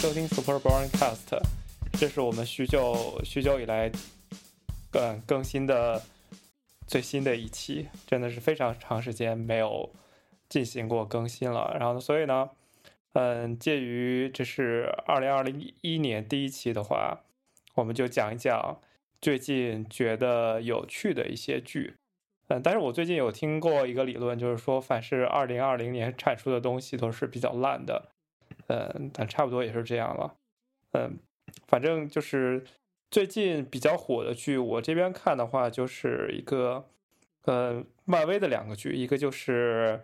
收听 Super Borncast，这是我们许久许久以来更更新的最新的一期，真的是非常长时间没有进行过更新了。然后，所以呢，嗯，介于这是二零二零一年第一期的话，我们就讲一讲最近觉得有趣的一些剧。嗯，但是我最近有听过一个理论，就是说，凡是二零二零年产出的东西都是比较烂的。嗯，但差不多也是这样了。嗯，反正就是最近比较火的剧，我这边看的话，就是一个呃，漫威的两个剧，一个就是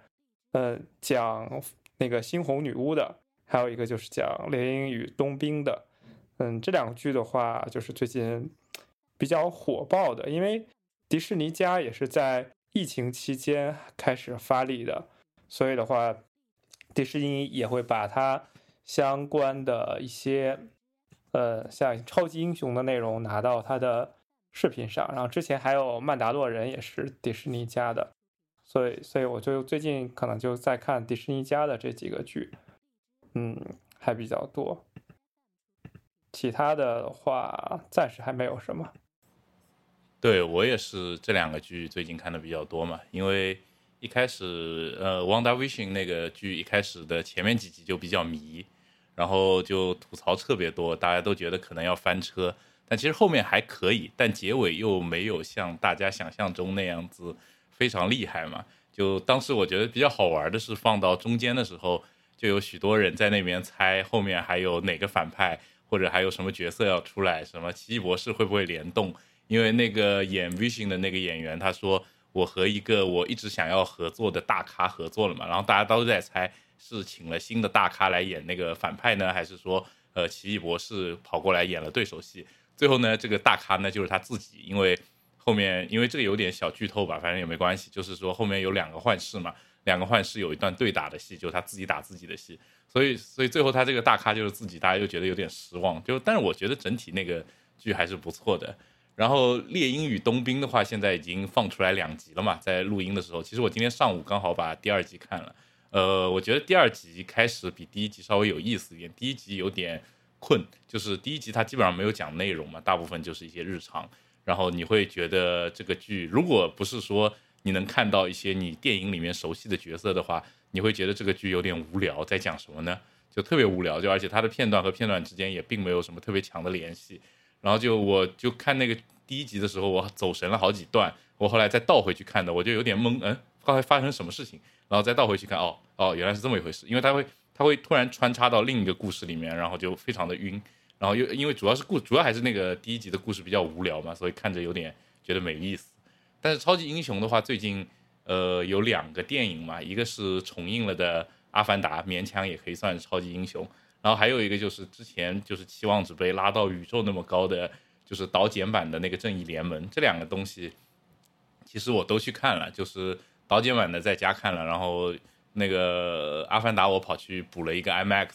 呃讲那个猩红女巫的，还有一个就是讲猎鹰与冬兵的。嗯，这两个剧的话，就是最近比较火爆的，因为迪士尼家也是在疫情期间开始发力的，所以的话，迪士尼也会把它。相关的一些，呃，像超级英雄的内容拿到它的视频上，然后之前还有曼达洛人也是迪士尼家的，所以，所以我就最近可能就在看迪士尼家的这几个剧，嗯，还比较多，其他的话暂时还没有什么。对我也是这两个剧最近看的比较多嘛，因为。一开始，呃，《Wanda Vision》那个剧一开始的前面几集就比较迷，然后就吐槽特别多，大家都觉得可能要翻车，但其实后面还可以，但结尾又没有像大家想象中那样子非常厉害嘛。就当时我觉得比较好玩的是，放到中间的时候，就有许多人在那边猜后面还有哪个反派，或者还有什么角色要出来，什么奇异博士会不会联动？因为那个演 Vision 的那个演员他说。我和一个我一直想要合作的大咖合作了嘛，然后大家都在猜是请了新的大咖来演那个反派呢，还是说呃奇异博士跑过来演了对手戏？最后呢，这个大咖呢就是他自己，因为后面因为这个有点小剧透吧，反正也没关系，就是说后面有两个幻视嘛，两个幻视有一段对打的戏，就是他自己打自己的戏，所以所以最后他这个大咖就是自己，大家又觉得有点失望，就但是我觉得整体那个剧还是不错的。然后《猎鹰与冬兵》的话，现在已经放出来两集了嘛，在录音的时候，其实我今天上午刚好把第二集看了。呃，我觉得第二集开始比第一集稍微有意思一点。第一集有点困，就是第一集它基本上没有讲内容嘛，大部分就是一些日常。然后你会觉得这个剧，如果不是说你能看到一些你电影里面熟悉的角色的话，你会觉得这个剧有点无聊，在讲什么呢？就特别无聊，就而且它的片段和片段之间也并没有什么特别强的联系。然后就我就看那个第一集的时候，我走神了好几段，我后来再倒回去看的，我就有点懵，嗯，刚才发生什么事情？然后再倒回去看，哦哦，原来是这么一回事，因为它会它会突然穿插到另一个故事里面，然后就非常的晕，然后又因为主要是故主要还是那个第一集的故事比较无聊嘛，所以看着有点觉得没意思。但是超级英雄的话，最近呃有两个电影嘛，一个是重映了的《阿凡达》，勉强也可以算是超级英雄。然后还有一个就是之前就是期望值被拉到宇宙那么高的，就是导剪版的那个正义联盟，这两个东西，其实我都去看了，就是导剪版的在家看了，然后那个阿凡达我跑去补了一个 IMAX，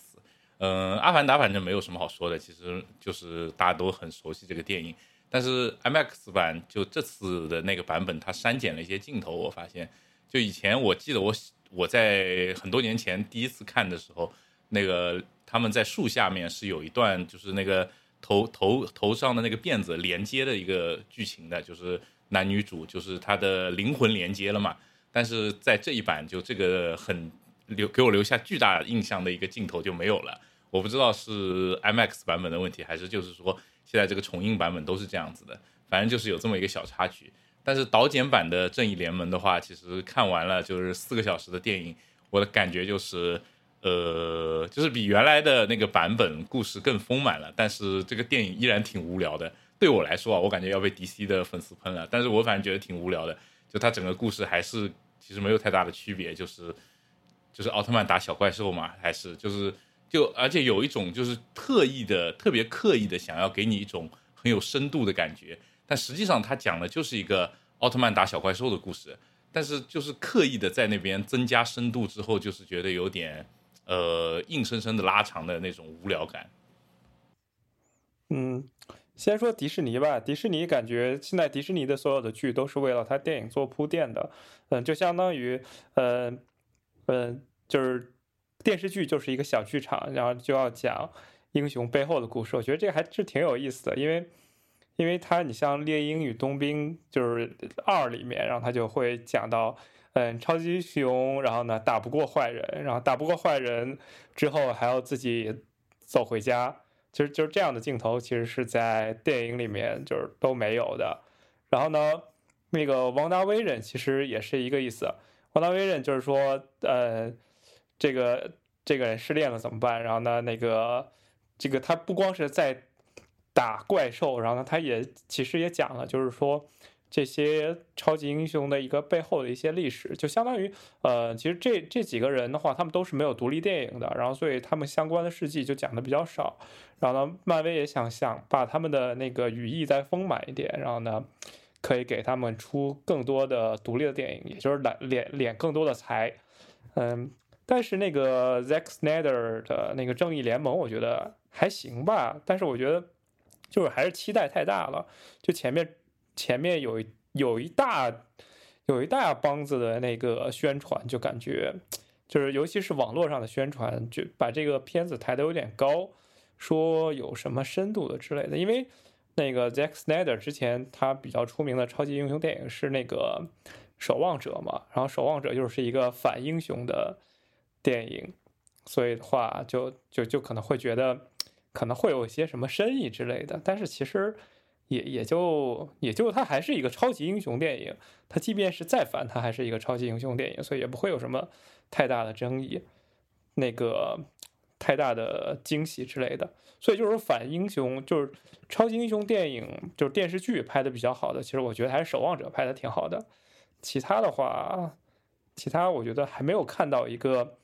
嗯，阿凡达反正没有什么好说的，其实就是大家都很熟悉这个电影，但是 IMAX 版就这次的那个版本，它删减了一些镜头，我发现，就以前我记得我我在很多年前第一次看的时候，那个。他们在树下面是有一段，就是那个头头头上的那个辫子连接的一个剧情的，就是男女主，就是他的灵魂连接了嘛。但是在这一版，就这个很留给我留下巨大印象的一个镜头就没有了。我不知道是 IMAX 版本的问题，还是就是说现在这个重映版本都是这样子的。反正就是有这么一个小插曲。但是导剪版的正义联盟的话，其实看完了就是四个小时的电影，我的感觉就是。呃，就是比原来的那个版本故事更丰满了，但是这个电影依然挺无聊的。对我来说啊，我感觉要被 DC 的粉丝喷了。但是我反正觉得挺无聊的，就它整个故事还是其实没有太大的区别，就是就是奥特曼打小怪兽嘛，还是就是就而且有一种就是特意的、特别刻意的想要给你一种很有深度的感觉，但实际上他讲的就是一个奥特曼打小怪兽的故事，但是就是刻意的在那边增加深度之后，就是觉得有点。呃，硬生生的拉长的那种无聊感。嗯，先说迪士尼吧。迪士尼感觉现在迪士尼的所有的剧都是为了它电影做铺垫的。嗯，就相当于，呃，呃，就是电视剧就是一个小剧场，然后就要讲英雄背后的故事，我觉得这个还是挺有意思的，因为因为他你像《猎鹰与冬兵》就是二里面，然后他就会讲到，嗯，超级英雄，然后呢打不过坏人，然后打不过坏人之后还要自己走回家，其实就是这样的镜头，其实是在电影里面就是都没有的。然后呢，那个王达威人其实也是一个意思，王达威人就是说，呃，这个这个人失恋了怎么办？然后呢，那个。这个他不光是在打怪兽，然后呢，他也其实也讲了，就是说这些超级英雄的一个背后的一些历史，就相当于呃，其实这这几个人的话，他们都是没有独立电影的，然后所以他们相关的事迹就讲的比较少。然后呢，漫威也想想把他们的那个羽翼再丰满一点，然后呢，可以给他们出更多的独立的电影，也就是揽敛敛更多的财，嗯。但是那个 Zack Snyder 的那个正义联盟，我觉得还行吧。但是我觉得就是还是期待太大了。就前面前面有有一大有一大帮子的那个宣传，就感觉就是尤其是网络上的宣传，就把这个片子抬得有点高，说有什么深度的之类的。因为那个 Zack Snyder 之前他比较出名的超级英雄电影是那个守望者嘛，然后守望者就是一个反英雄的。电影，所以的话，就就就可能会觉得，可能会有一些什么深意之类的。但是其实也也就也就它还是一个超级英雄电影，它即便是再反，它还是一个超级英雄电影，所以也不会有什么太大的争议，那个太大的惊喜之类的。所以就是说，反英雄就是超级英雄电影，就是电视剧拍的比较好的，其实我觉得还是守望者拍的挺好的。其他的话，其他我觉得还没有看到一个。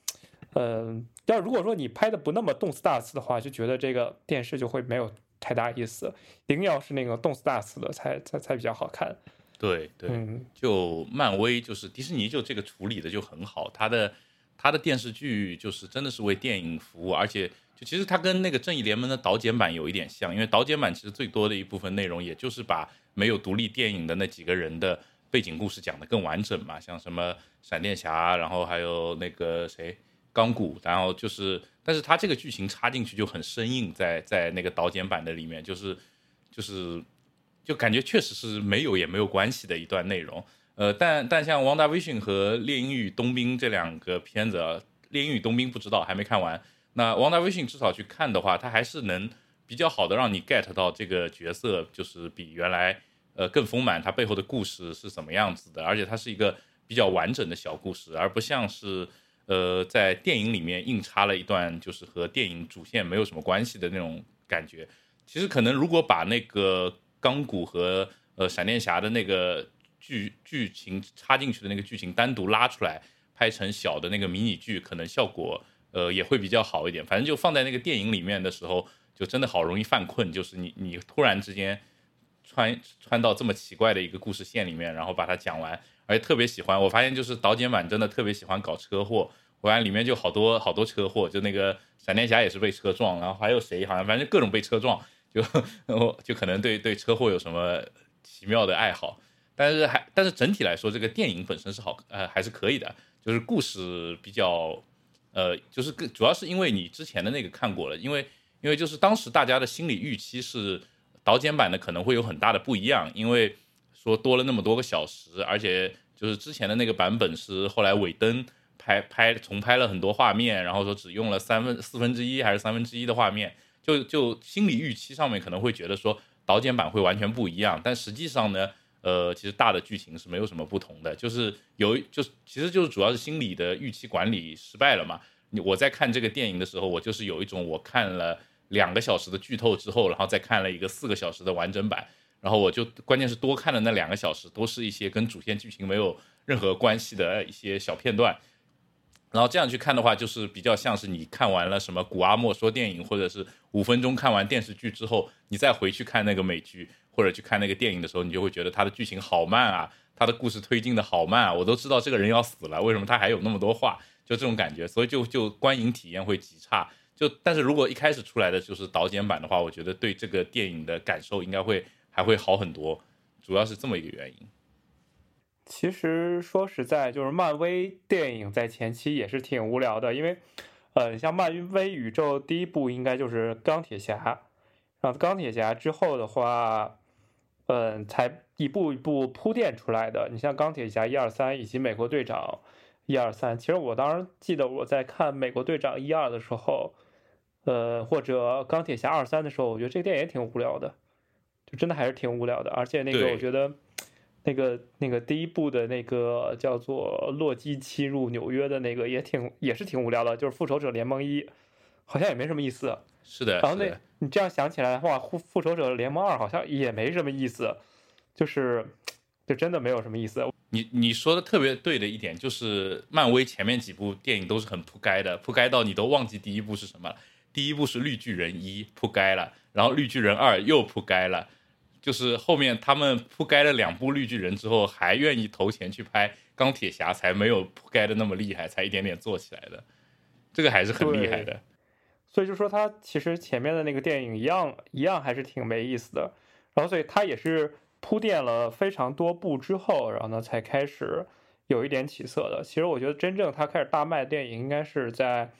嗯，要如果说你拍的不那么动次大次的话，就觉得这个电视就会没有太大意思。一定要是那个动次打次的，才才才比较好看。对对，就漫威就是迪士尼就这个处理的就很好，它的它的电视剧就是真的是为电影服务，而且就其实它跟那个正义联盟的导剪版有一点像，因为导剪版其实最多的一部分内容，也就是把没有独立电影的那几个人的背景故事讲得更完整嘛，像什么闪电侠，然后还有那个谁。钢骨，然后就是，但是他这个剧情插进去就很生硬，在在那个导剪版的里面，就是就是就感觉确实是没有也没有关系的一段内容。呃，但但像《汪达威逊》和《猎鹰与冬兵》这两个片子，《猎鹰与冬兵》不知道还没看完。那《汪达威逊》至少去看的话，它还是能比较好的让你 get 到这个角色，就是比原来呃更丰满，它背后的故事是什么样子的，而且它是一个比较完整的小故事，而不像是。呃，在电影里面硬插了一段，就是和电影主线没有什么关系的那种感觉。其实可能如果把那个钢骨和呃闪电侠的那个剧剧情插进去的那个剧情单独拉出来，拍成小的那个迷你剧，可能效果呃也会比较好一点。反正就放在那个电影里面的时候，就真的好容易犯困，就是你你突然之间穿穿到这么奇怪的一个故事线里面，然后把它讲完。而特别喜欢，我发现就是导剪版真的特别喜欢搞车祸。我看里面就好多好多车祸，就那个闪电侠也是被车撞，然后还有谁好像反正各种被车撞，就 就可能对对车祸有什么奇妙的爱好。但是还但是整体来说，这个电影本身是好呃还是可以的，就是故事比较呃就是主要是因为你之前的那个看过了，因为因为就是当时大家的心理预期是导剪版的可能会有很大的不一样，因为。说多了那么多个小时，而且就是之前的那个版本是后来尾灯拍拍重拍了很多画面，然后说只用了三分四分之一还是三分之一的画面，就就心理预期上面可能会觉得说导剪版会完全不一样，但实际上呢，呃，其实大的剧情是没有什么不同的，就是有就是其实就是主要是心理的预期管理失败了嘛。我在看这个电影的时候，我就是有一种我看了两个小时的剧透之后，然后再看了一个四个小时的完整版。然后我就关键是多看的那两个小时，都是一些跟主线剧情没有任何关系的一些小片段。然后这样去看的话，就是比较像是你看完了什么古阿莫说电影，或者是五分钟看完电视剧之后，你再回去看那个美剧或者去看那个电影的时候，你就会觉得它的剧情好慢啊，它的故事推进的好慢啊。我都知道这个人要死了，为什么他还有那么多话？就这种感觉，所以就就观影体验会极差。就但是如果一开始出来的就是导剪版的话，我觉得对这个电影的感受应该会。还会好很多，主要是这么一个原因。其实说实在，就是漫威电影在前期也是挺无聊的，因为，呃，像漫威宇宙第一部应该就是钢铁侠，然后钢铁侠之后的话，嗯，才一步一步铺垫出来的。你像钢铁侠一二三以及美国队长一二三，其实我当时记得我在看美国队长一二的时候，呃，或者钢铁侠二三的时候，我觉得这个电影也挺无聊的，就真的还是挺无聊的，而且那个我觉得。那个那个第一部的那个叫做洛基侵入纽约的那个也挺也是挺无聊的，就是复仇者联盟一，好像也没什么意思。是的，然后那，你这样想起来的话，复复仇者联盟二好像也没什么意思，就是就真的没有什么意思。你你说的特别对的一点就是，漫威前面几部电影都是很扑街的，扑街到你都忘记第一部是什么了。第一部是绿巨人一扑街了，然后绿巨人二又扑街了，就是后面他们铺盖了两部绿巨人之后，还愿意投钱去拍钢铁侠，才没有铺盖的那么厉害，才一点点做起来的，这个还是很厉害的。所以就说他其实前面的那个电影一样一样还是挺没意思的。然后所以它也是铺垫了非常多部之后，然后呢才开始有一点起色的。其实我觉得真正他开始大卖的电影应该是在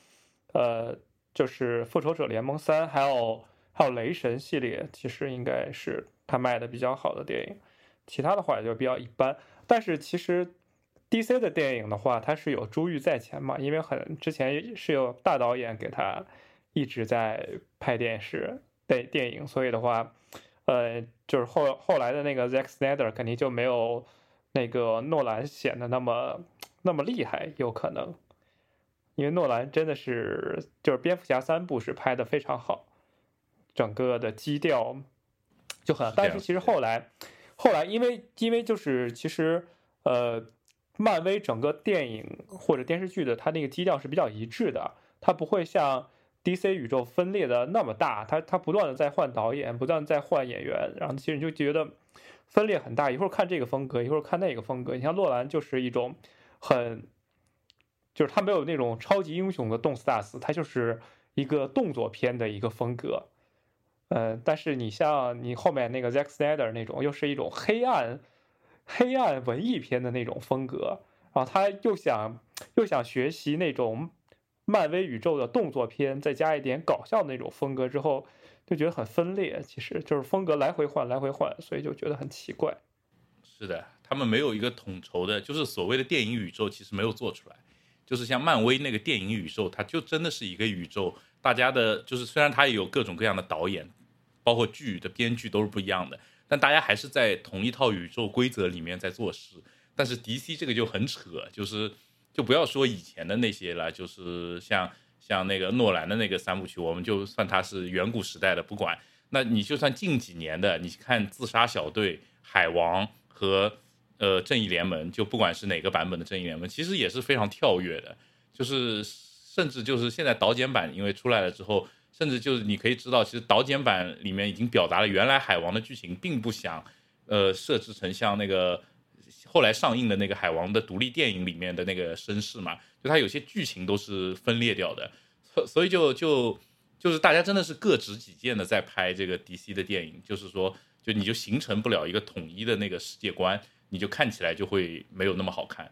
呃就是复仇者联盟三还有还有雷神系列，其实应该是他卖的比较好的电影。其他的话也就比较一般。但是其实 DC 的电影的话，它是有珠玉在前嘛，因为很之前是有大导演给他一直在拍电视电电影，所以的话，呃，就是后后来的那个 Zack Snyder 肯定就没有那个诺兰显得那么那么厉害，有可能，因为诺兰真的是就是蝙蝠侠三部是拍的非常好，整个的基调就很但是其实后来后来因为因为就是其实呃。漫威整个电影或者电视剧的它那个基调是比较一致的，它不会像 DC 宇宙分裂的那么大，它它不断的在换导演，不断在换演员，然后其实你就觉得分裂很大，一会儿看这个风格，一会儿看那个风格。你像洛兰就是一种很，就是他没有那种超级英雄的动次打次，他就是一个动作片的一个风格。嗯，但是你像你后面那个 Zack Snyder 那种，又是一种黑暗。黑暗文艺片的那种风格，然后他又想又想学习那种漫威宇宙的动作片，再加一点搞笑的那种风格之后，就觉得很分裂。其实就是风格来回换，来回换，所以就觉得很奇怪。是的，他们没有一个统筹的，就是所谓的电影宇宙，其实没有做出来。就是像漫威那个电影宇宙，它就真的是一个宇宙，大家的，就是虽然它也有各种各样的导演，包括剧的编剧都是不一样的。但大家还是在同一套宇宙规则里面在做事，但是 DC 这个就很扯，就是就不要说以前的那些了，就是像像那个诺兰的那个三部曲，我们就算它是远古时代的，不管。那你就算近几年的，你看自杀小队、海王和呃正义联盟，就不管是哪个版本的正义联盟，其实也是非常跳跃的，就是甚至就是现在导剪版因为出来了之后。甚至就是你可以知道，其实导剪版里面已经表达了原来海王的剧情并不想，呃，设置成像那个后来上映的那个海王的独立电影里面的那个身世嘛，就它有些剧情都是分裂掉的，所所以就就就是大家真的是各执己见的在拍这个 DC 的电影，就是说就你就形成不了一个统一的那个世界观，你就看起来就会没有那么好看。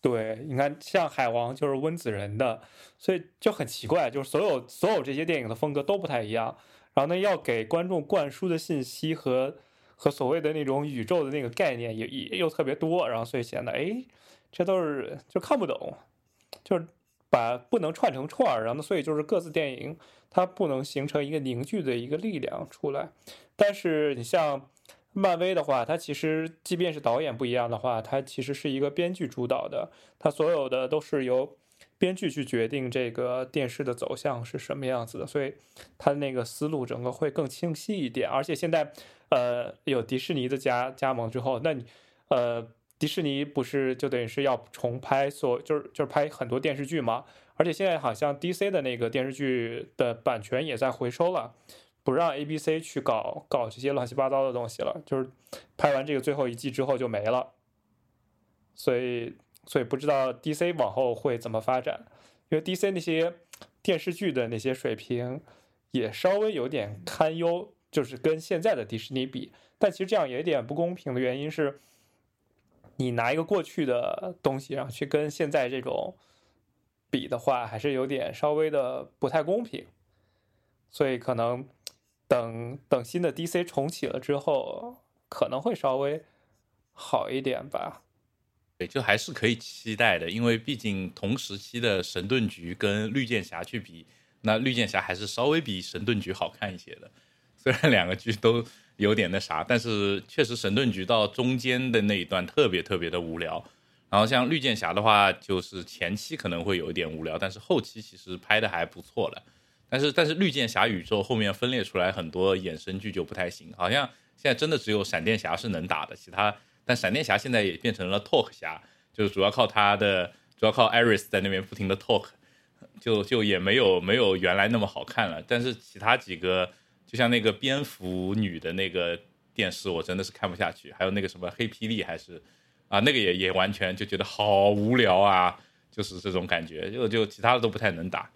对，你看，像海王就是温子仁的，所以就很奇怪，就是所有所有这些电影的风格都不太一样。然后呢，要给观众灌输的信息和和所谓的那种宇宙的那个概念也也又特别多，然后所以显得哎，这都是就看不懂，就是把不能串成串儿，然后所以就是各自电影它不能形成一个凝聚的一个力量出来。但是你像。漫威的话，它其实即便是导演不一样的话，它其实是一个编剧主导的，它所有的都是由编剧去决定这个电视的走向是什么样子的，所以它那个思路整个会更清晰一点。而且现在，呃，有迪士尼的加加盟之后，那你，呃，迪士尼不是就等于是要重拍所就是就是拍很多电视剧嘛？而且现在好像 DC 的那个电视剧的版权也在回收了。不让 A、B、C 去搞搞这些乱七八糟的东西了，就是拍完这个最后一季之后就没了，所以所以不知道 DC 往后会怎么发展，因为 DC 那些电视剧的那些水平也稍微有点堪忧，就是跟现在的迪士尼比，但其实这样也有点不公平的原因是，你拿一个过去的东西，然后去跟现在这种。比的话，还是有点稍微的不太公平。所以可能等等新的 DC 重启了之后，可能会稍微好一点吧。对，就还是可以期待的，因为毕竟同时期的神盾局跟绿箭侠去比，那绿箭侠还是稍微比神盾局好看一些的。虽然两个剧都有点那啥，但是确实神盾局到中间的那一段特别特别的无聊。然后像绿箭侠的话，就是前期可能会有一点无聊，但是后期其实拍的还不错了。但是但是绿箭侠宇宙后面分裂出来很多衍生剧就不太行，好像现在真的只有闪电侠是能打的，其他但闪电侠现在也变成了 talk 侠，就是主要靠他的主要靠艾瑞斯在那边不停的 talk，就就也没有没有原来那么好看了。但是其他几个就像那个蝙蝠女的那个电视，我真的是看不下去，还有那个什么黑霹雳还是啊那个也也完全就觉得好无聊啊，就是这种感觉，就就其他的都不太能打。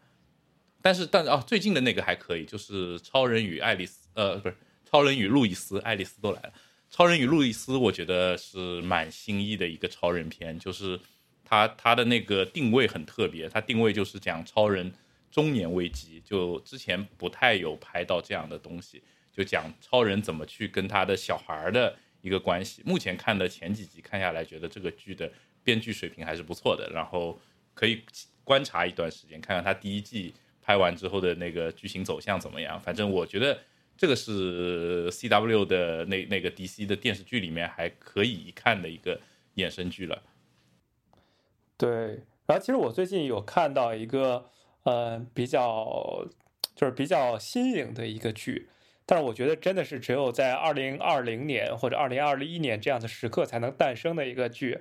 但是，但是哦，最近的那个还可以，就是超人与爱丽丝，呃，不是超人与路易斯，爱丽丝都来了。超人与路易斯，我觉得是蛮新意的一个超人片，就是他他的那个定位很特别，他定位就是讲超人中年危机，就之前不太有拍到这样的东西，就讲超人怎么去跟他的小孩儿的一个关系。目前看的前几集看下来，觉得这个剧的编剧水平还是不错的，然后可以观察一段时间，看看他第一季。拍完之后的那个剧情走向怎么样？反正我觉得这个是 C W 的那那个 D C 的电视剧里面还可以看的一个衍生剧了。对，然后其实我最近有看到一个呃比较就是比较新颖的一个剧，但是我觉得真的是只有在二零二零年或者二零二一年这样的时刻才能诞生的一个剧，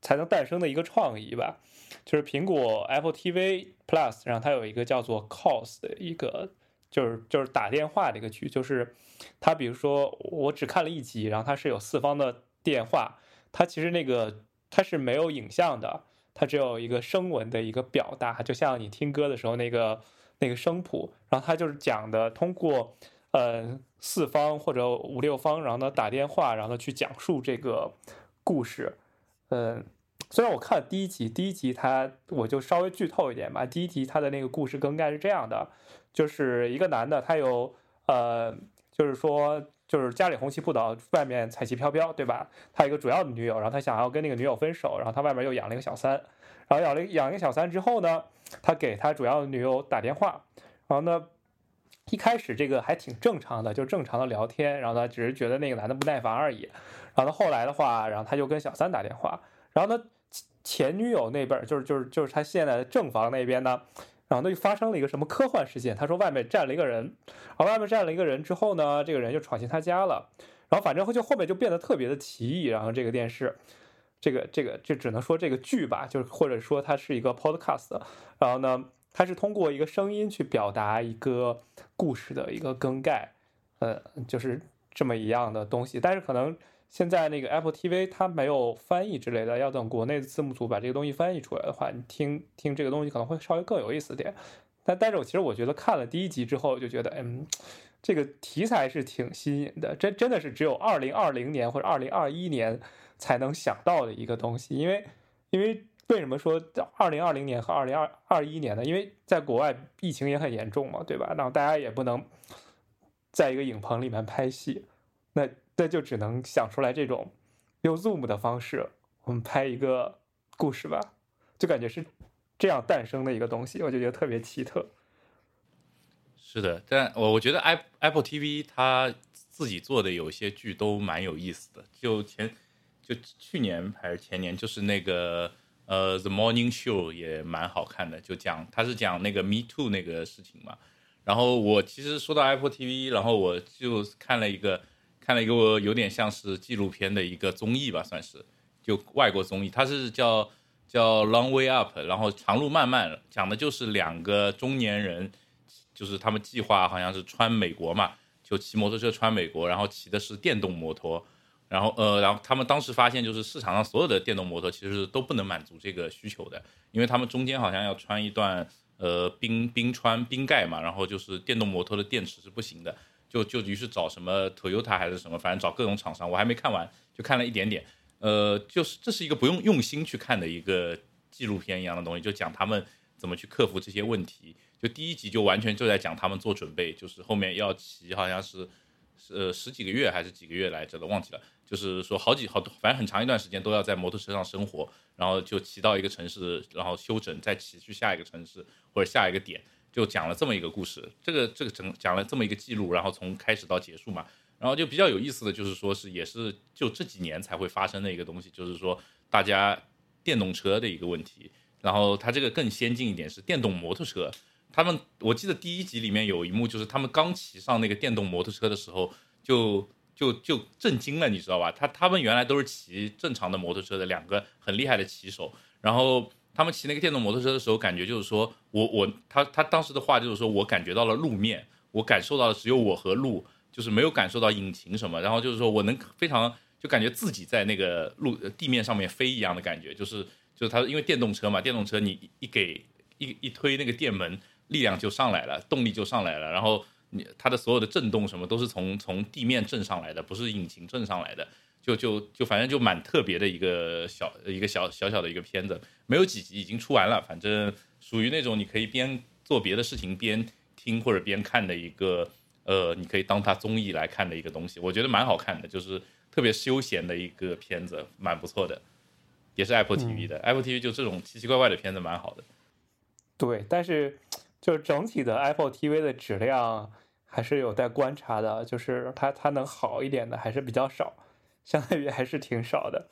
才能诞生的一个创意吧。就是苹果 Apple TV Plus，然后它有一个叫做 Calls 的一个，就是就是打电话的一个剧，就是它比如说我只看了一集，然后它是有四方的电话，它其实那个它是没有影像的，它只有一个声纹的一个表达，就像你听歌的时候那个那个声谱，然后它就是讲的通过呃四方或者五六方，然后呢打电话，然后呢去讲述这个故事，嗯。虽然我看了第一集，第一集它我就稍微剧透一点吧。第一集它的那个故事更概是这样的，就是一个男的，他有呃，就是说就是家里红旗不倒，外面彩旗飘飘，对吧？他有一个主要的女友，然后他想要跟那个女友分手，然后他外面又养了一个小三，然后养了养一个小三之后呢，他给他主要的女友打电话，然后呢，一开始这个还挺正常的，就正常的聊天，然后他只是觉得那个男的不耐烦而已，然后呢后来的话，然后他就跟小三打电话，然后呢。前女友那边就是就是就是他现在的正房那边呢，然后那就发生了一个什么科幻事件。他说外面站了一个人，然后外面站了一个人之后呢，这个人就闯进他家了，然后反正就后面就变得特别的奇异。然后这个电视，这个这个就只能说这个剧吧，就是或者说它是一个 podcast，然后呢，它是通过一个声音去表达一个故事的一个更改，呃，就是这么一样的东西，但是可能。现在那个 Apple TV 它没有翻译之类的，要等国内的字幕组把这个东西翻译出来的话，你听听这个东西可能会稍微更有意思点。但但是我其实我觉得看了第一集之后就觉得，嗯，这个题材是挺新颖的，真真的是只有二零二零年或者二零二一年才能想到的一个东西。因为因为为什么说二零二零年和二零二二一年呢？因为在国外疫情也很严重嘛，对吧？然后大家也不能在一个影棚里面拍戏，那。那就只能想出来这种用 Zoom 的方式，我们拍一个故事吧，就感觉是这样诞生的一个东西，我就觉得特别奇特。是的，但我我觉得 Apple Apple TV 它自己做的有些剧都蛮有意思的。就前就去年还是前年，就是那个呃 The Morning Show 也蛮好看的，就讲它是讲那个 Me Too 那个事情嘛。然后我其实说到 Apple TV，然后我就看了一个。看了一个有点像是纪录片的一个综艺吧，算是就外国综艺，它是叫叫 Long Way Up，然后长路漫漫，讲的就是两个中年人，就是他们计划好像是穿美国嘛，就骑摩托车穿美国，然后骑的是电动摩托，然后呃，然后他们当时发现就是市场上所有的电动摩托其实都不能满足这个需求的，因为他们中间好像要穿一段呃冰冰川冰盖嘛，然后就是电动摩托的电池是不行的。就就于是找什么 Toyota 还是什么，反正找各种厂商，我还没看完，就看了一点点。呃，就是这是一个不用用心去看的一个纪录片一样的东西，就讲他们怎么去克服这些问题。就第一集就完全就在讲他们做准备，就是后面要骑，好像是呃十几个月还是几个月来着的，忘记了。就是说好几好多，反正很长一段时间都要在摩托车上生活，然后就骑到一个城市，然后休整，再骑去下一个城市或者下一个点，就讲了这么一个故事。这个这个整讲了这么一个记录，然后从开始到结束嘛。然后就比较有意思的就是说是也是就这几年才会发生的一个东西，就是说大家电动车的一个问题。然后它这个更先进一点是电动摩托车。他们我记得第一集里面有一幕就是他们刚骑上那个电动摩托车的时候就。就就震惊了，你知道吧？他他们原来都是骑正常的摩托车的两个很厉害的骑手，然后他们骑那个电动摩托车的时候，感觉就是说我我他他当时的话就是说我感觉到了路面，我感受到的只有我和路，就是没有感受到引擎什么。然后就是说我能非常就感觉自己在那个路地面上面飞一样的感觉，就是就是他因为电动车嘛，电动车你一给一一推那个电门，力量就上来了，动力就上来了，然后。你它的所有的震动什么都是从从地面震上来的，不是引擎震上来的，就就就反正就蛮特别的一个小一个小小小的一个片子，没有几集已经出完了，反正属于那种你可以边做别的事情边听或者边看的一个，呃，你可以当它综艺来看的一个东西，我觉得蛮好看的，就是特别休闲的一个片子，蛮不错的，也是 Apple TV 的，Apple TV 就这种奇奇怪怪的片子蛮好的。对，但是就是整体的 Apple TV 的质量。还是有待观察的，就是它它能好一点的还是比较少，相当于还是挺少的，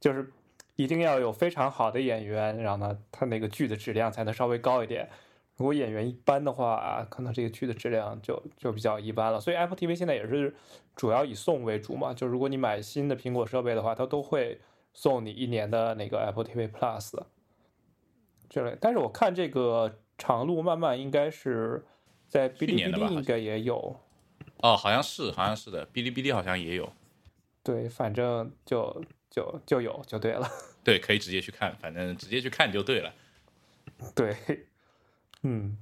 就是一定要有非常好的演员，然后呢，他那个剧的质量才能稍微高一点。如果演员一般的话，可能这个剧的质量就就比较一般了。所以 Apple TV 现在也是主要以送为主嘛，就如果你买新的苹果设备的话，它都会送你一年的那个 Apple TV Plus 这类。但是我看这个长路漫漫应该是。在哔哩哔哩应该也有，哦，好像是，好像是的，哔哩哔哩好像也有。对，反正就就就有就对了。对，可以直接去看，反正直接去看就对了。对，嗯，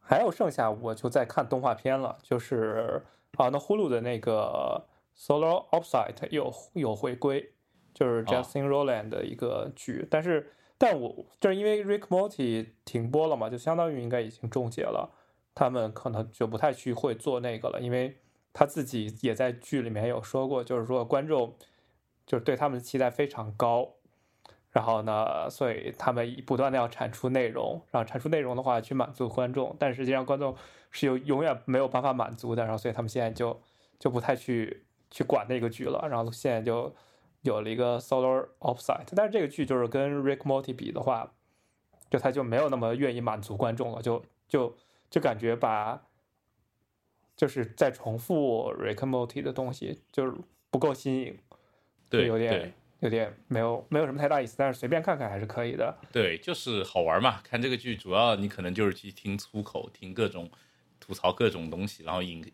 还有剩下我就在看动画片了，就是啊，那呼噜的那个《Solar Opposite》有有回归，就是 Justin Roland 的一个剧，但是。但我就是因为 Rick Morty 停播了嘛，就相当于应该已经终结了，他们可能就不太去会做那个了，因为他自己也在剧里面有说过，就是说观众就是对他们的期待非常高，然后呢，所以他们不断的要产出内容，然后产出内容的话去满足观众，但实际上观众是有永远没有办法满足的，然后所以他们现在就就不太去去管那个剧了，然后现在就。有了一个 Solar Opposite，但是这个剧就是跟 Rick Morty 比的话，就他就没有那么愿意满足观众了，就就就感觉把就是在重复 Rick and Morty 的东西，就是不够新颖，对，有点有点没有没有什么太大意思，但是随便看看还是可以的。对，就是好玩嘛。看这个剧，主要你可能就是去听粗口，听各种吐槽各种东西，然后引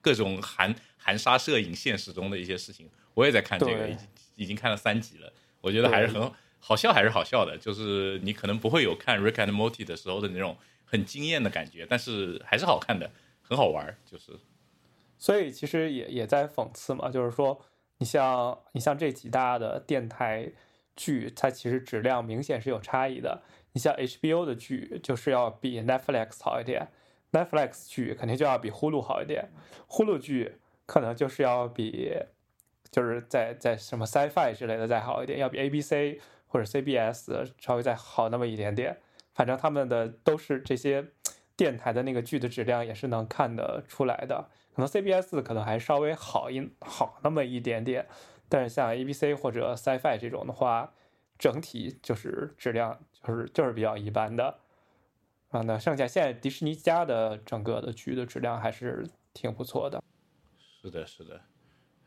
各种含含沙射影现实中的一些事情。我也在看这个。已经看了三集了，我觉得还是很好笑，还是好笑的。就是你可能不会有看《Rick and Morty》的时候的那种很惊艳的感觉，但是还是好看的，很好玩。就是，所以其实也也在讽刺嘛，就是说，你像你像这几大的电台剧，它其实质量明显是有差异的。你像 HBO 的剧，就是要比 Netflix 好一点；Netflix 剧肯定就要比 Hulu 好一点；Hulu 剧可能就是要比。就是在在什么 Sci-Fi 之类的再好一点，要比 ABC 或者 CBS 稍微再好那么一点点。反正他们的都是这些电台的那个剧的质量也是能看得出来的。可能 CBS 可能还稍微好一好那么一点点，但是像 ABC 或者 Sci-Fi 这种的话，整体就是质量就是就是比较一般的。啊，那剩下现在迪士尼家的整个的剧的质量还是挺不错的。是的，是的。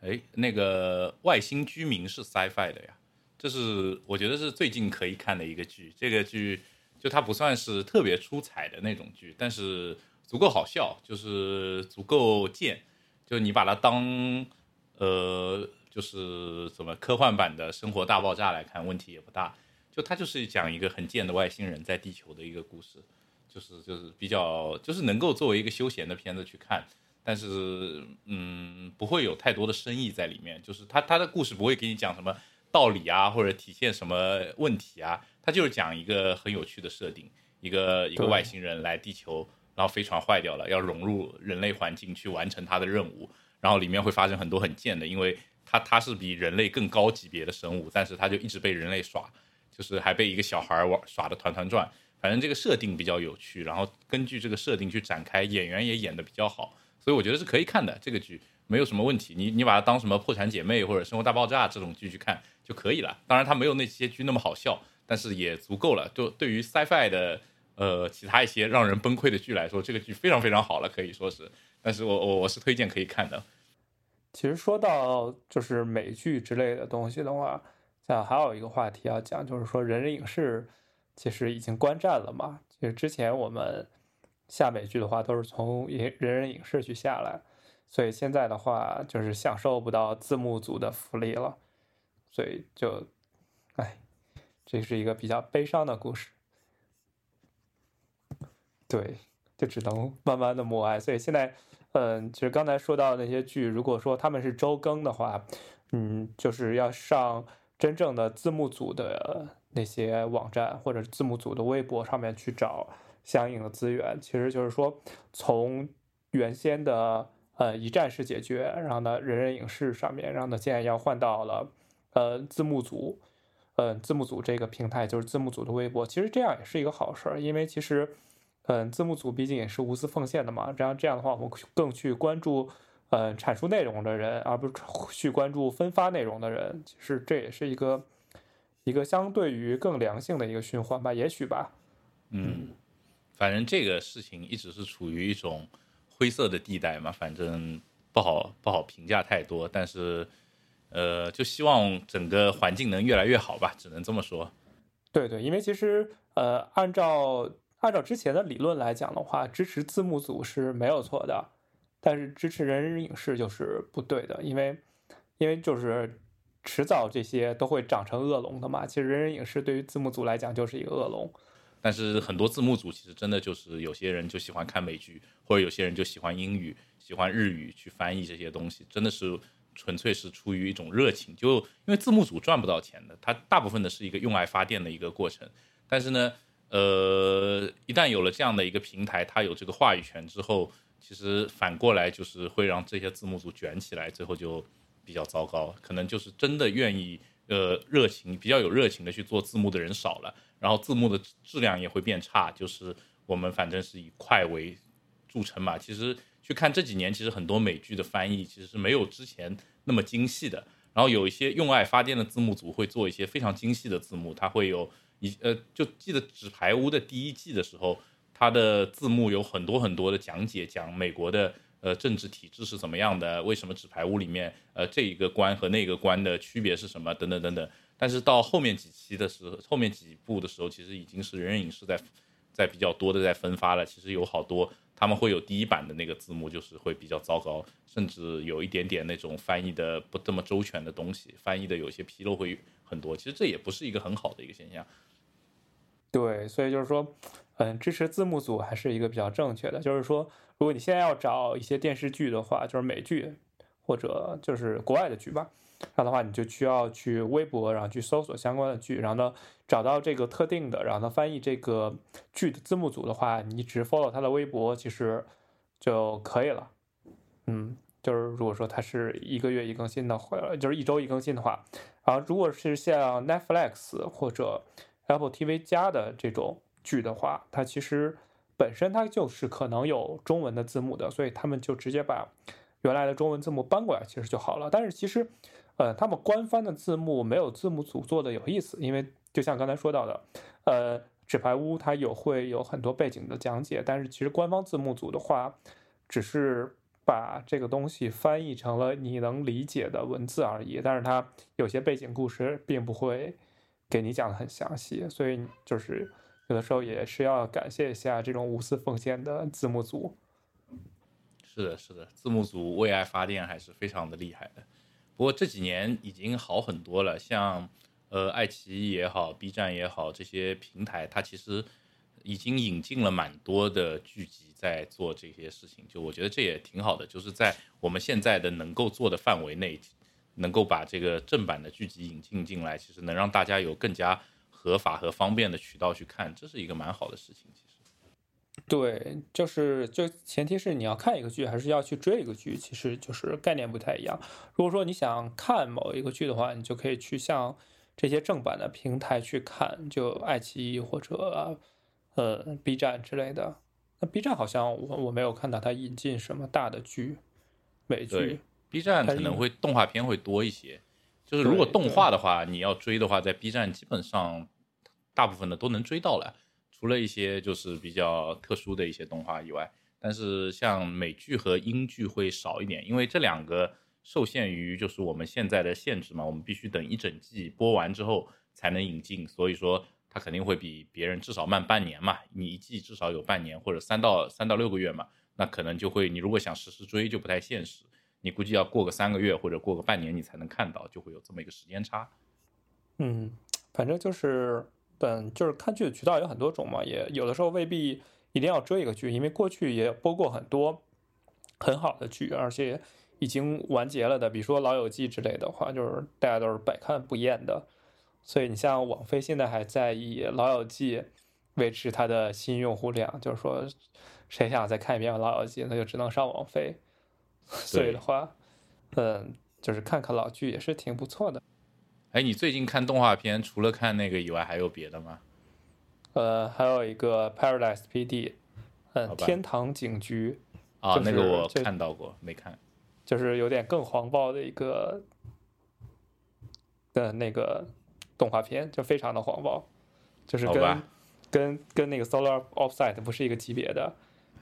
哎，那个外星居民是 sci-fi 的呀，这是我觉得是最近可以看的一个剧。这个剧就它不算是特别出彩的那种剧，但是足够好笑，就是足够贱。就你把它当呃，就是什么科幻版的生活大爆炸来看，问题也不大。就它就是讲一个很贱的外星人在地球的一个故事，就是就是比较就是能够作为一个休闲的片子去看。但是，嗯，不会有太多的深意在里面。就是他他的故事不会给你讲什么道理啊，或者体现什么问题啊，它就是讲一个很有趣的设定，一个一个外星人来地球，然后飞船坏掉了，要融入人类环境去完成他的任务，然后里面会发生很多很贱的，因为他他是比人类更高级别的生物，但是他就一直被人类耍，就是还被一个小孩玩耍的团团转，反正这个设定比较有趣，然后根据这个设定去展开，演员也演的比较好，所以我觉得是可以看的这个剧。没有什么问题，你你把它当什么破产姐妹或者生活大爆炸这种剧去看就可以了。当然它没有那些剧那么好笑，但是也足够了。就对于 sci-fi 的呃其他一些让人崩溃的剧来说，这个剧非常非常好了，可以说是。但是我我我是推荐可以看的。其实说到就是美剧之类的东西的话，像还有一个话题要讲，就是说人人影视其实已经观战了嘛。其实之前我们下美剧的话，都是从人人人影视去下来。所以现在的话，就是享受不到字幕组的福利了，所以就，哎，这是一个比较悲伤的故事。对，就只能慢慢的默哀。所以现在，嗯，其实刚才说到那些剧，如果说他们是周更的话，嗯，就是要上真正的字幕组的那些网站或者字幕组的微博上面去找相应的资源。其实就是说，从原先的。呃，一站式解决，然后呢，人人影视上面，然后呢，现在要换到了，呃，字幕组，嗯，字幕组这个平台就是字幕组的微博，其实这样也是一个好事儿，因为其实，嗯，字幕组毕竟也是无私奉献的嘛，这样这样的话，我们更去关注，嗯，阐述内容的人，而不是 去关注分发内容的人，其实这也是一个一个相对于更良性的一个循环吧，也许吧，嗯，反正这个事情一直是处于一种。灰色的地带嘛，反正不好不好评价太多，但是，呃，就希望整个环境能越来越好吧，只能这么说。对对，因为其实呃，按照按照之前的理论来讲的话，支持字幕组是没有错的，但是支持人人影视就是不对的，因为因为就是迟早这些都会长成恶龙的嘛。其实人人影视对于字幕组来讲就是一个恶龙。但是很多字幕组其实真的就是有些人就喜欢看美剧，或者有些人就喜欢英语、喜欢日语去翻译这些东西，真的是纯粹是出于一种热情。就因为字幕组赚不到钱的，它大部分的是一个用爱发电的一个过程。但是呢，呃，一旦有了这样的一个平台，它有这个话语权之后，其实反过来就是会让这些字幕组卷起来，最后就比较糟糕。可能就是真的愿意呃热情比较有热情的去做字幕的人少了。然后字幕的质量也会变差，就是我们反正是以快为著称嘛。其实去看这几年，其实很多美剧的翻译其实是没有之前那么精细的。然后有一些用爱发电的字幕组会做一些非常精细的字幕，它会有一呃，就记得《纸牌屋》的第一季的时候，它的字幕有很多很多的讲解，讲美国的呃政治体制是怎么样的，为什么《纸牌屋》里面呃这一个关和那个关的区别是什么，等等等等。但是到后面几期的时候，后面几部的时候，其实已经是人人影视在在比较多的在分发了。其实有好多他们会有第一版的那个字幕，就是会比较糟糕，甚至有一点点那种翻译的不这么周全的东西，翻译的有些纰漏会很多。其实这也不是一个很好的一个现象。对，所以就是说，嗯，支持字幕组还是一个比较正确的。就是说，如果你现在要找一些电视剧的话，就是美剧或者就是国外的剧吧。这样的话，你就需要去微博，然后去搜索相关的剧，然后呢找到这个特定的，然后呢翻译这个剧的字幕组的话，你只 follow 他的微博其实就可以了。嗯，就是如果说它是一个月一更新的或者，就是一周一更新的话，然后如果是像 Netflix 或者 Apple TV 加的这种剧的话，它其实本身它就是可能有中文的字幕的，所以他们就直接把原来的中文字幕搬过来，其实就好了。但是其实。呃，他们官方的字幕没有字幕组做的有意思，因为就像刚才说到的，呃，纸牌屋它有会有很多背景的讲解，但是其实官方字幕组的话，只是把这个东西翻译成了你能理解的文字而已，但是它有些背景故事并不会给你讲的很详细，所以就是有的时候也是要感谢一下这种无私奉献的字幕组。是的，是的，字幕组为爱发电还是非常的厉害的。不过这几年已经好很多了，像，呃，爱奇艺也好，B 站也好，这些平台它其实已经引进了蛮多的剧集在做这些事情。就我觉得这也挺好的，就是在我们现在的能够做的范围内，能够把这个正版的剧集引进进来，其实能让大家有更加合法和方便的渠道去看，这是一个蛮好的事情。其实，对，就是就前提是你要看一个剧，还是要去追一个剧，其实就是概念不太一样。如果说你想看某一个剧的话，你就可以去像这些正版的平台去看，就爱奇艺或者呃 B 站之类的。那 B 站好像我我没有看到它引进什么大的剧，美剧。B 站可能会动画片会多一些，就是如果动画的话，你要追的话，在 B 站基本上大部分的都能追到了，除了一些就是比较特殊的一些动画以外，但是像美剧和英剧会少一点，因为这两个受限于就是我们现在的限制嘛，我们必须等一整季播完之后才能引进，所以说它肯定会比别人至少慢半年嘛，你一季至少有半年或者三到三到六个月嘛，那可能就会你如果想实时追就不太现实。你估计要过个三个月或者过个半年，你才能看到，就会有这么一个时间差。嗯，反正就是，本就是看剧的渠道有很多种嘛，也有的时候未必一定要追一个剧，因为过去也播过很多很好的剧，而且已经完结了的，比如说《老友记》之类的话，就是大家都是百看不厌的。所以你像网飞现在还在以《老友记》维持它的新用户量，就是说谁想再看一遍《老友记》，那就只能上网飞。所以的话，嗯，就是看看老剧也是挺不错的。哎，你最近看动画片，除了看那个以外，还有别的吗？呃，还有一个《Paradise PD》，嗯，天堂警局。啊，那个我看到过，没看。就是有点更黄暴的一个的那个动画片，就非常的黄暴，就是跟跟跟那个《Solar Offside》不是一个级别的。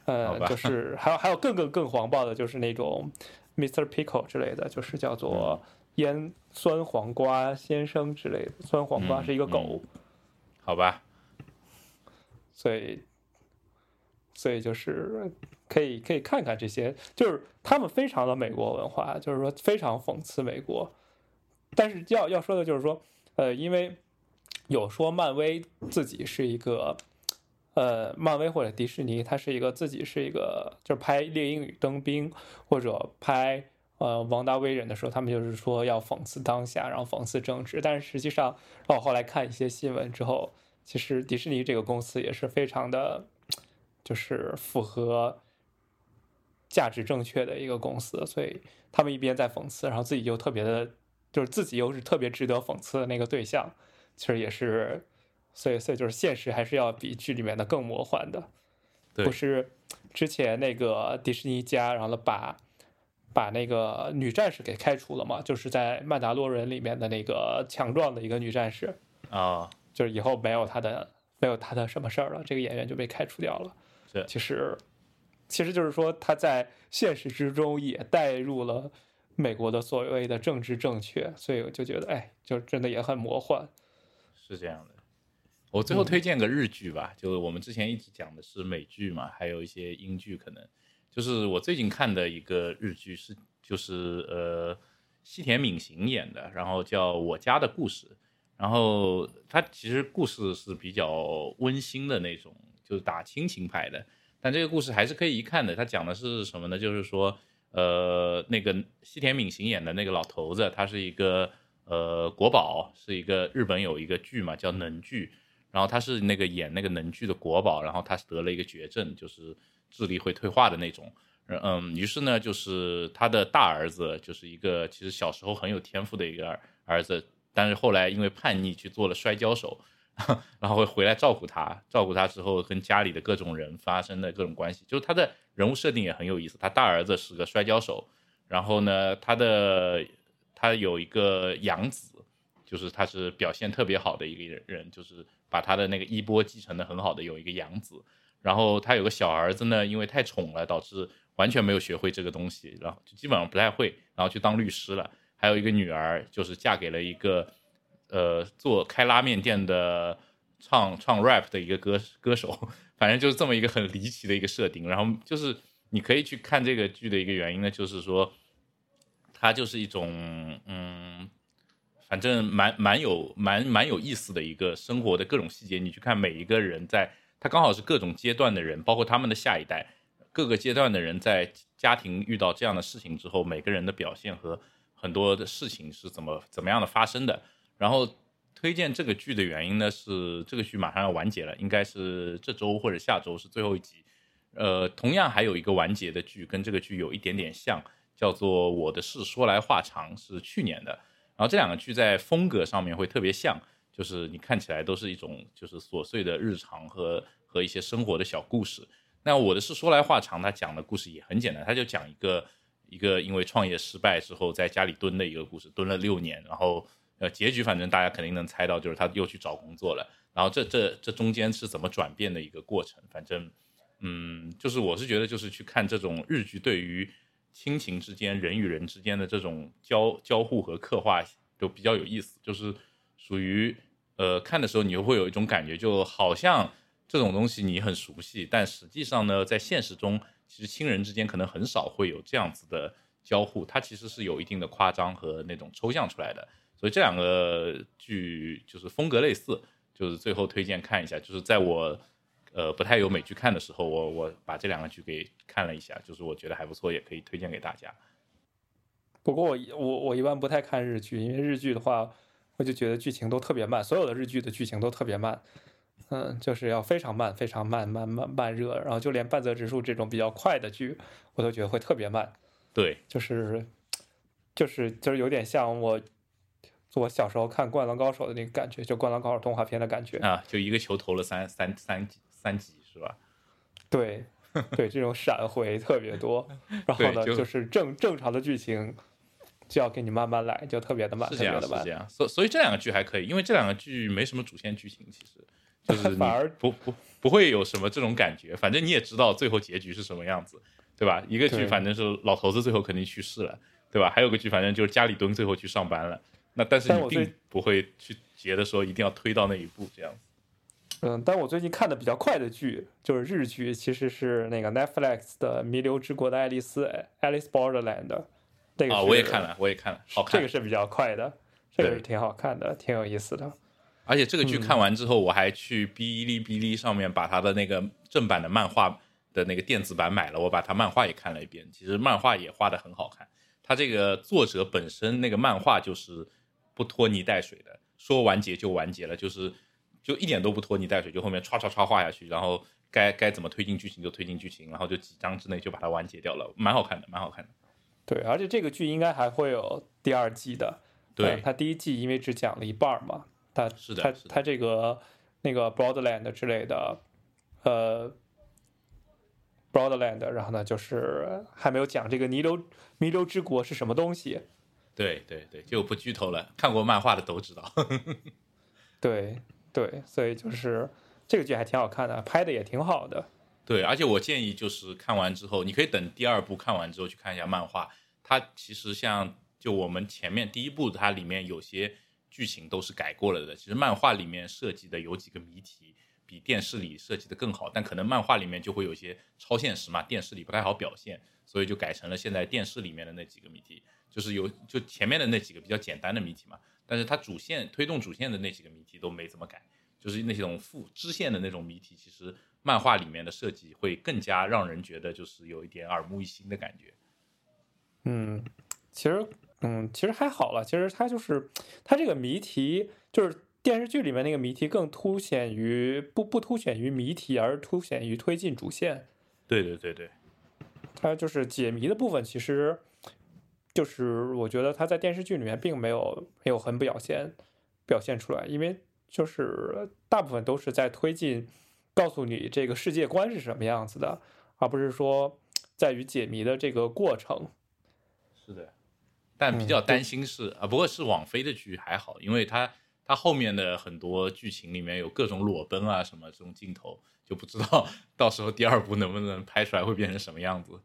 呃，就是还有还有更更更黄暴的，就是那种 Mr. Pickle 之类的，就是叫做腌酸黄瓜先生之类的。酸黄瓜是一个狗，好吧。所以，所以就是可以可以看看这些，就是他们非常的美国文化，就是说非常讽刺美国。但是要要说的就是说，呃，因为有说漫威自己是一个。呃，漫威或者迪士尼，它是一个自己是一个，就是拍《猎鹰与冬兵》或者拍呃《王大威人》的时候，他们就是说要讽刺当下，然后讽刺政治。但是实际上，让我后来看一些新闻之后，其实迪士尼这个公司也是非常的，就是符合价值正确的一个公司。所以他们一边在讽刺，然后自己又特别的，就是自己又是特别值得讽刺的那个对象，其实也是。所以，所以就是现实还是要比剧里面的更魔幻的，不是之前那个迪士尼家，然后把把那个女战士给开除了嘛？就是在《曼达洛人》里面的那个强壮的一个女战士啊，就是以后没有她的没有她的什么事儿了，这个演员就被开除掉了。对，其实其实就是说他在现实之中也带入了美国的所谓的政治正确，所以我就觉得，哎，就真的也很魔幻。是这样的。我最后推荐个日剧吧，就是我们之前一直讲的是美剧嘛，还有一些英剧，可能就是我最近看的一个日剧是，就是呃西田敏行演的，然后叫我家的故事，然后它其实故事是比较温馨的那种，就是打亲情牌的，但这个故事还是可以一看的。它讲的是什么呢？就是说呃那个西田敏行演的那个老头子，他是一个呃国宝，是一个日本有一个剧嘛叫能剧。然后他是那个演那个能剧的国宝，然后他是得了一个绝症，就是智力会退化的那种。嗯，于是呢，就是他的大儿子，就是一个其实小时候很有天赋的一个儿子，但是后来因为叛逆去做了摔跤手，然后会回来照顾他。照顾他之后，跟家里的各种人发生的各种关系，就是他的人物设定也很有意思。他大儿子是个摔跤手，然后呢，他的他有一个养子，就是他是表现特别好的一个人，就是。把他的那个衣钵继承的很好的有一个养子，然后他有个小儿子呢，因为太宠了，导致完全没有学会这个东西，然后就基本上不太会，然后去当律师了。还有一个女儿，就是嫁给了一个呃做开拉面店的唱唱 rap 的一个歌歌手，反正就是这么一个很离奇的一个设定。然后就是你可以去看这个剧的一个原因呢，就是说它就是一种嗯。反正蛮蛮有蛮蛮有意思的一个生活的各种细节，你去看每一个人在，他刚好是各种阶段的人，包括他们的下一代，各个阶段的人在家庭遇到这样的事情之后，每个人的表现和很多的事情是怎么怎么样的发生的。然后推荐这个剧的原因呢，是这个剧马上要完结了，应该是这周或者下周是最后一集。呃，同样还有一个完结的剧跟这个剧有一点点像，叫做《我的事说来话长》，是去年的。然后这两个剧在风格上面会特别像，就是你看起来都是一种就是琐碎的日常和和一些生活的小故事。那我的是说来话长，他讲的故事也很简单，他就讲一个一个因为创业失败之后在家里蹲的一个故事，蹲了六年，然后呃结局反正大家肯定能猜到，就是他又去找工作了。然后这这这中间是怎么转变的一个过程，反正嗯，就是我是觉得就是去看这种日剧对于。亲情之间、人与人之间的这种交交互和刻画都比较有意思，就是属于呃看的时候你又会有一种感觉，就好像这种东西你很熟悉，但实际上呢，在现实中其实亲人之间可能很少会有这样子的交互，它其实是有一定的夸张和那种抽象出来的。所以这两个剧就是风格类似，就是最后推荐看一下，就是在我。呃，不太有美剧看的时候，我我把这两个剧给看了一下，就是我觉得还不错，也可以推荐给大家。不过我我我一般不太看日剧，因为日剧的话，我就觉得剧情都特别慢，所有的日剧的剧情都特别慢，嗯，就是要非常慢，非常慢慢慢慢热，然后就连半泽直树这种比较快的剧，我都觉得会特别慢。对，就是就是就是有点像我我小时候看《灌篮高手》的那个感觉，就《灌篮高手》动画片的感觉啊，就一个球投了三三三三级是吧？对，对，这种闪回特别多，然后呢，就是正正常的剧情就要给你慢慢来，就特别的慢，是这样，是这样。所所以这两个剧还可以，因为这两个剧没什么主线剧情，其实就是 反而不不不会有什么这种感觉。反正你也知道最后结局是什么样子，对吧？一个剧反正是老头子最后肯定去世了，对吧？还有个剧反正就是家里蹲最后去上班了。那但是你并不会去结的时候一定要推到那一步这样子。嗯，但我最近看的比较快的剧就是日剧，其实是那个 Netflix 的《弥留之国的爱丽丝》（Alice Borderland）。这个啊，我也看了，我也看了，好看。这个是比较快的，这个是挺好看的，挺有意思的。而且这个剧看完之后，我还去哔哩哔哩上面把它的那个正版的漫画的那个电子版买了，我把它漫画也看了一遍。其实漫画也画的很好看，它这个作者本身那个漫画就是不拖泥带水的，说完结就完结了，就是。就一点都不拖泥带水，就后面唰唰唰画下去，然后该该怎么推进剧情就推进剧情，然后就几章之内就把它完结掉了，蛮好看的，蛮好看的。对，而且这个剧应该还会有第二季的。对，它第一季因为只讲了一半嘛，它是的，它它这个那个 Broadland 之类的，呃，Broadland，然后呢就是还没有讲这个弥留弥留之国是什么东西。对对对，就不剧透了，看过漫画的都知道。对。对，所以就是这个剧还挺好看的，拍的也挺好的。对，而且我建议就是看完之后，你可以等第二部看完之后去看一下漫画。它其实像就我们前面第一部，它里面有些剧情都是改过了的。其实漫画里面设计的有几个谜题比电视里设计的更好，但可能漫画里面就会有些超现实嘛，电视里不太好表现，所以就改成了现在电视里面的那几个谜题，就是有就前面的那几个比较简单的谜题嘛。但是它主线推动主线的那几个谜题都没怎么改，就是那种副支线的那种谜题，其实漫画里面的设计会更加让人觉得就是有一点耳目一新的感觉。嗯，其实嗯其实还好了，其实它就是它这个谜题，就是电视剧里面那个谜题更凸显于不不凸显于谜题，而凸显于推进主线。对对对对，它就是解谜的部分，其实。就是我觉得它在电视剧里面并没有没有很表现表现出来，因为就是大部分都是在推进，告诉你这个世界观是什么样子的，而不是说在于解谜的这个过程。是的，但比较担心是啊，不过是网飞的剧还好，因为它它后面的很多剧情里面有各种裸奔啊什么这种镜头，就不知道 到时候第二部能不能拍出来会变成什么样子。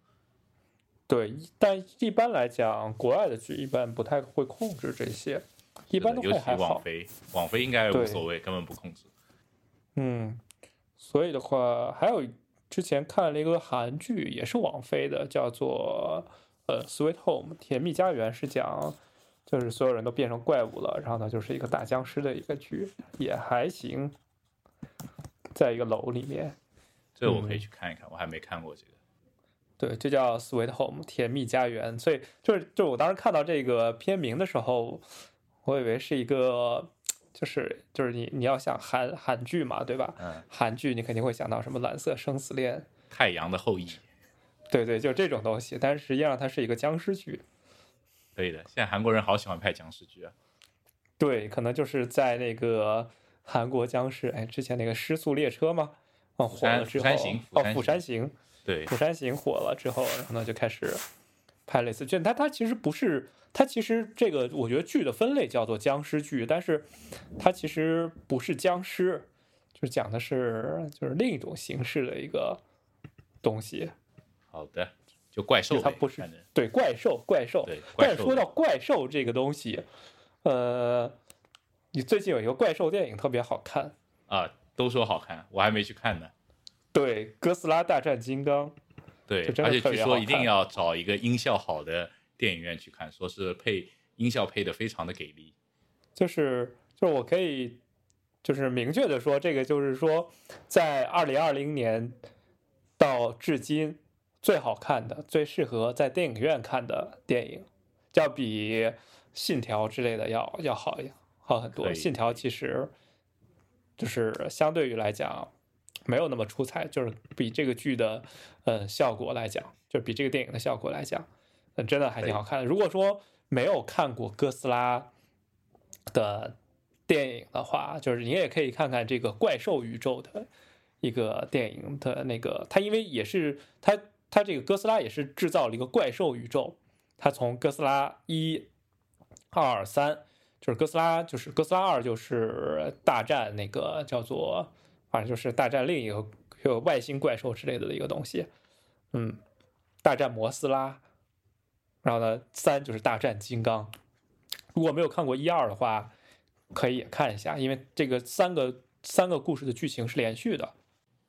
对，但一般来讲，国外的剧一般不太会控制这些，一般都会还好。网飞，网飞应该无所谓，根本不控制。嗯，所以的话，还有之前看了一个韩剧，也是网飞的，叫做呃《Sweet Home》甜蜜家园，是讲就是所有人都变成怪物了，然后呢就是一个打僵尸的一个剧，也还行。在一个楼里面，这个我可以去看一看，我还没看过这个。对，就叫 Sweet Home 甜蜜家园。所以就是就是我当时看到这个片名的时候，我以为是一个。就是就是你你要想韩韩剧嘛，对吧？嗯，韩剧你肯定会想到什么《蓝色生死恋》、《太阳的后裔》，对对，就这种东西。但是实际上它是一个僵尸剧。对的，现在韩国人好喜欢拍僵尸剧啊。对，可能就是在那个韩国僵尸，哎，之前那个《失速列车》嘛，哦，火了之后，哦，《釜山行》，对，《釜山行》火了之后，然后呢就开始拍类似剧。它它其实不是。它其实这个，我觉得剧的分类叫做僵尸剧，但是它其实不是僵尸，就是讲的是就是另一种形式的一个东西。好的，就怪兽，它不是对怪兽，怪兽。对，但是说到怪兽这个东西，呃，你最近有一个怪兽电影特别好看啊，都说好看，我还没去看呢。对，哥斯拉大战金刚。对，而且据说一定要找一个音效好的。电影院去看，说是配音效配的非常的给力，就是就是我可以就是明确的说，这个就是说，在二零二零年到至今最好看的、最适合在电影院看的电影，要比《信条》之类的要要好一好很多。《信条》其实就是相对于来讲没有那么出彩，就是比这个剧的呃效果来讲，就比这个电影的效果来讲。真的还挺好看的。如果说没有看过哥斯拉的电影的话，就是你也可以看看这个怪兽宇宙的一个电影的那个。它因为也是它它这个哥斯拉也是制造了一个怪兽宇宙。它从哥斯拉一、二、三，就是哥斯拉就是哥斯拉二就是大战那个叫做反正就是大战另一个有外星怪兽之类的一个东西。嗯，大战摩斯拉。然后呢，三就是大战金刚。如果没有看过一二的话，可以也看一下，因为这个三个三个故事的剧情是连续的。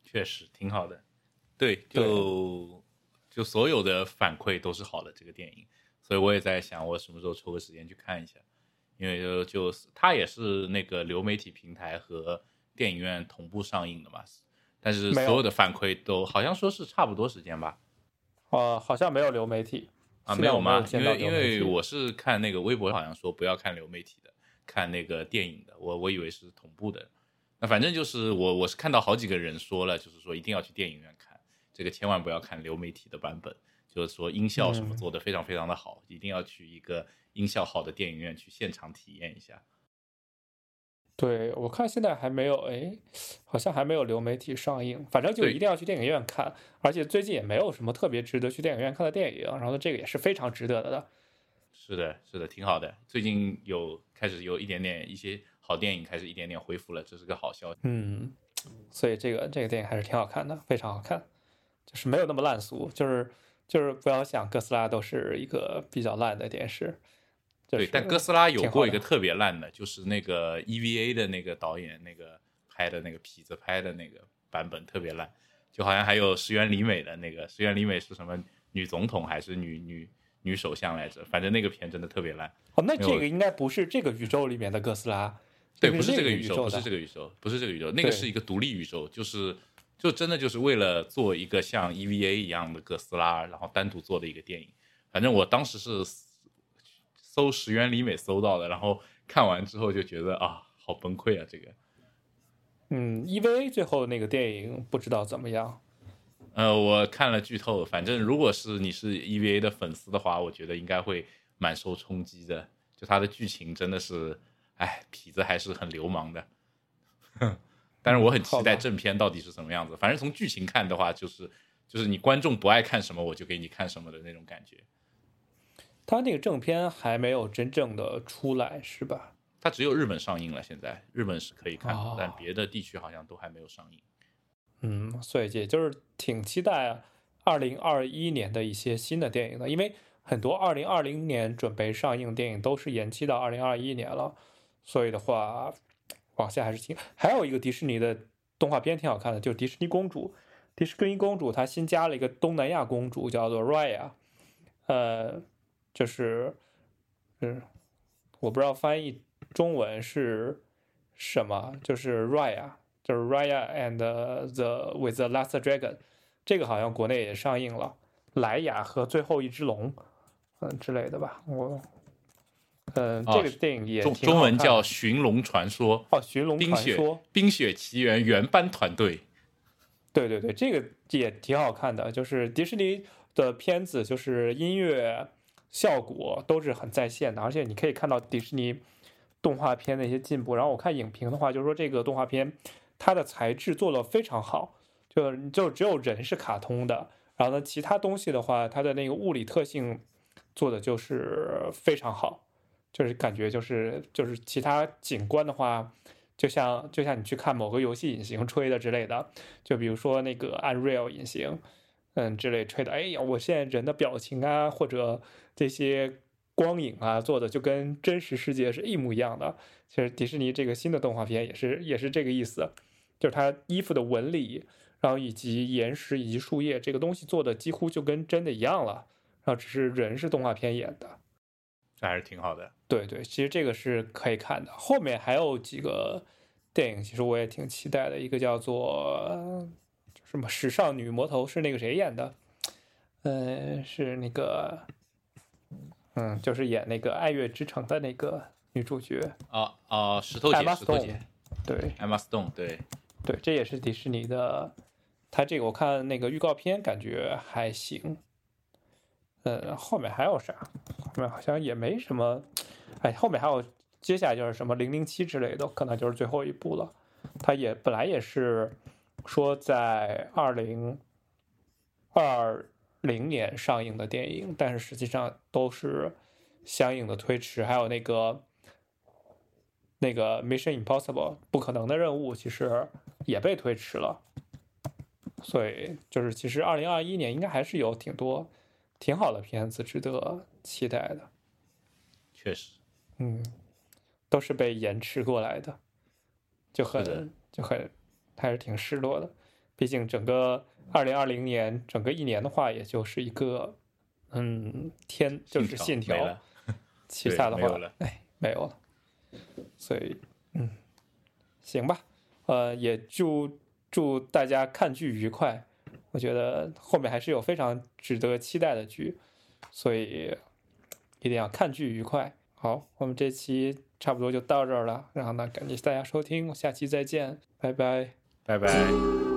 确实挺好的，对，就就所有的反馈都是好的这个电影，所以我也在想，我什么时候抽个时间去看一下，因为就就是它也是那个流媒体平台和电影院同步上映的嘛，但是所有的反馈都好像说是差不多时间吧？呃，好像没有流媒体。啊，没有吗？因为因为我是看那个微博，好像说不要看流媒体的，看那个电影的。我我以为是同步的。那反正就是我我是看到好几个人说了，就是说一定要去电影院看，这个千万不要看流媒体的版本。就是说音效什么做的非常非常的好，一定要去一个音效好的电影院去现场体验一下。对，我看现在还没有，哎，好像还没有流媒体上映。反正就一定要去电影院看，而且最近也没有什么特别值得去电影院看的电影，然后这个也是非常值得的。是的，是的，挺好的。最近有开始有一点点一些好电影开始一点点恢复了，这是个好消息。嗯，所以这个这个电影还是挺好看的，非常好看，就是没有那么烂俗，就是就是不要想哥斯拉都是一个比较烂的电视。对，但哥斯拉有过一个特别烂的，就是那个 EVA 的那个导演那个拍的那个痞子拍的那个版本特别烂，就好像还有石原里美的那个石原里美是什么女总统还是女女女首相来着？反正那个片真的特别烂。哦，那这个应该不是这个宇宙里面的哥斯拉，对，不是这个宇宙，不是这个宇宙，不是这个宇宙，那个是一个独立宇宙，就是就真的就是为了做一个像 EVA 一样的哥斯拉，然后单独做的一个电影。反正我当时是。搜石原里美搜到的，然后看完之后就觉得啊，好崩溃啊！这个，嗯，EVA 最后那个电影不知道怎么样。呃，我看了剧透，反正如果是你是 EVA 的粉丝的话，我觉得应该会蛮受冲击的。就它的剧情真的是，哎，痞子还是很流氓的。但是我很期待正片到底是什么样子。反正从剧情看的话，就是就是你观众不爱看什么，我就给你看什么的那种感觉。他那个正片还没有真正的出来，是吧？它只有日本上映了，现在日本是可以看，但别的地区好像都还没有上映。嗯，所以也就是挺期待二零二一年的一些新的电影的，因为很多二零二零年准备上映电影都是延期到二零二一年了，所以的话，往下还是挺。还有一个迪士尼的动画片挺好看的，就是迪士尼公主。迪士尼公主她新加了一个东南亚公主，叫做 Raya，呃。就是，嗯，我不知道翻译中文是什么，就是 Raya，就是 Raya and the with the last dragon，这个好像国内也上映了，莱雅和最后一只龙，嗯之类的吧。我，嗯，哦这个电影也中中文叫《寻龙传说》，哦《寻龙传说》。冰雪奇缘原班团队。对对对，这个也挺好看的，就是迪士尼的片子，就是音乐效果都是很在线的，而且你可以看到迪士尼动画片的一些进步。然后我看影评的话，就是说这个动画片它的材质做的非常好，就就只有人是卡通的，然后呢，其他东西的话，它的那个物理特性做的就是非常好，就是感觉就是就是其他景观的话。就像就像你去看某个游戏引擎吹的之类的，就比如说那个 Unreal 引擎，嗯之类吹的，哎呀，我现在人的表情啊，或者这些光影啊，做的就跟真实世界是一模一样的。其实迪士尼这个新的动画片也是也是这个意思，就是它衣服的纹理，然后以及岩石以及树叶这个东西做的几乎就跟真的一样了，然后只是人是动画片演的。这还是挺好的。对对，其实这个是可以看的。后面还有几个电影，其实我也挺期待的。一个叫做呃什么《时尚女魔头》，是那个谁演的？嗯，是那个，嗯，就是演那个《爱乐之城》的那个女主角啊啊，石头姐石头姐。对，Emma Stone，对，对，这也是迪士尼的。它这个我看那个预告片，感觉还行。呃，后面还有啥？后面好像也没什么。哎，后面还有，接下来就是什么零零七之类的，可能就是最后一部了。它也本来也是说在二零二零年上映的电影，但是实际上都是相应的推迟。还有那个那个 Mission Impossible 不可能的任务，其实也被推迟了。所以就是，其实二零二一年应该还是有挺多挺好的片子值得期待的。确实，嗯，都是被延迟过来的，就很就很还是挺失落的。毕竟整个二零二零年整个一年的话，也就是一个嗯天就是信条，其他的话哎没有了。所以嗯行吧，呃也祝祝大家看剧愉快。我觉得后面还是有非常值得期待的剧，所以一定要看剧愉快。好，我们这期差不多就到这儿了，然后呢，感谢大家收听，下期再见，拜拜。拜拜。